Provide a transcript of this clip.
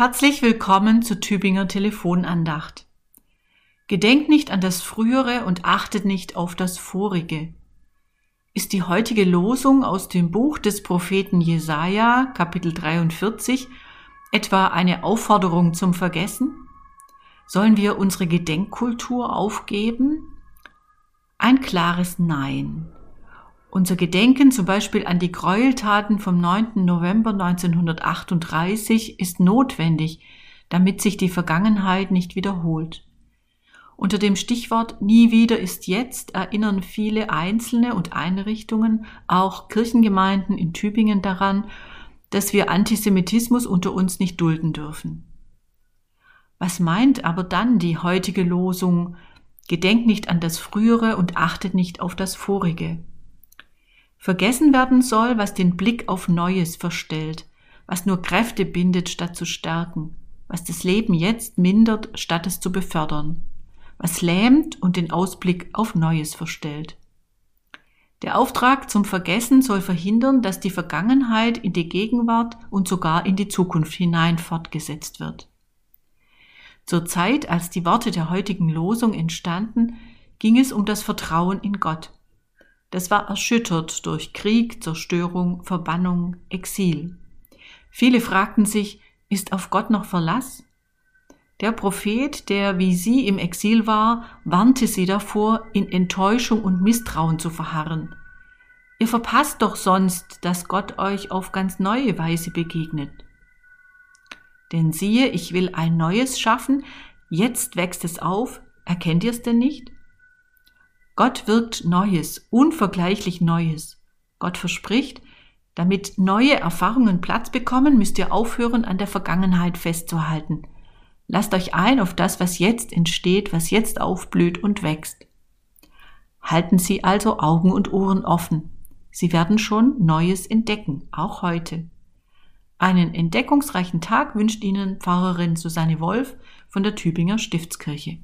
Herzlich willkommen zur Tübinger Telefonandacht. Gedenkt nicht an das Frühere und achtet nicht auf das Vorige. Ist die heutige Losung aus dem Buch des Propheten Jesaja, Kapitel 43, etwa eine Aufforderung zum Vergessen? Sollen wir unsere Gedenkkultur aufgeben? Ein klares Nein. Unser Gedenken zum Beispiel an die Gräueltaten vom 9. November 1938 ist notwendig, damit sich die Vergangenheit nicht wiederholt. Unter dem Stichwort Nie wieder ist jetzt erinnern viele Einzelne und Einrichtungen, auch Kirchengemeinden in Tübingen daran, dass wir Antisemitismus unter uns nicht dulden dürfen. Was meint aber dann die heutige Losung Gedenkt nicht an das Frühere und achtet nicht auf das Vorige? Vergessen werden soll, was den Blick auf Neues verstellt, was nur Kräfte bindet, statt zu stärken, was das Leben jetzt mindert, statt es zu befördern, was lähmt und den Ausblick auf Neues verstellt. Der Auftrag zum Vergessen soll verhindern, dass die Vergangenheit in die Gegenwart und sogar in die Zukunft hinein fortgesetzt wird. Zur Zeit, als die Worte der heutigen Losung entstanden, ging es um das Vertrauen in Gott, das war erschüttert durch Krieg, Zerstörung, Verbannung, Exil. Viele fragten sich, ist auf Gott noch Verlass? Der Prophet, der wie sie im Exil war, warnte sie davor, in Enttäuschung und Misstrauen zu verharren. Ihr verpasst doch sonst, dass Gott euch auf ganz neue Weise begegnet. Denn siehe, ich will ein neues schaffen, jetzt wächst es auf, erkennt ihr es denn nicht? Gott wirkt Neues, unvergleichlich Neues. Gott verspricht, damit neue Erfahrungen Platz bekommen, müsst ihr aufhören, an der Vergangenheit festzuhalten. Lasst euch ein auf das, was jetzt entsteht, was jetzt aufblüht und wächst. Halten Sie also Augen und Ohren offen. Sie werden schon Neues entdecken, auch heute. Einen entdeckungsreichen Tag wünscht Ihnen Pfarrerin Susanne Wolf von der Tübinger Stiftskirche.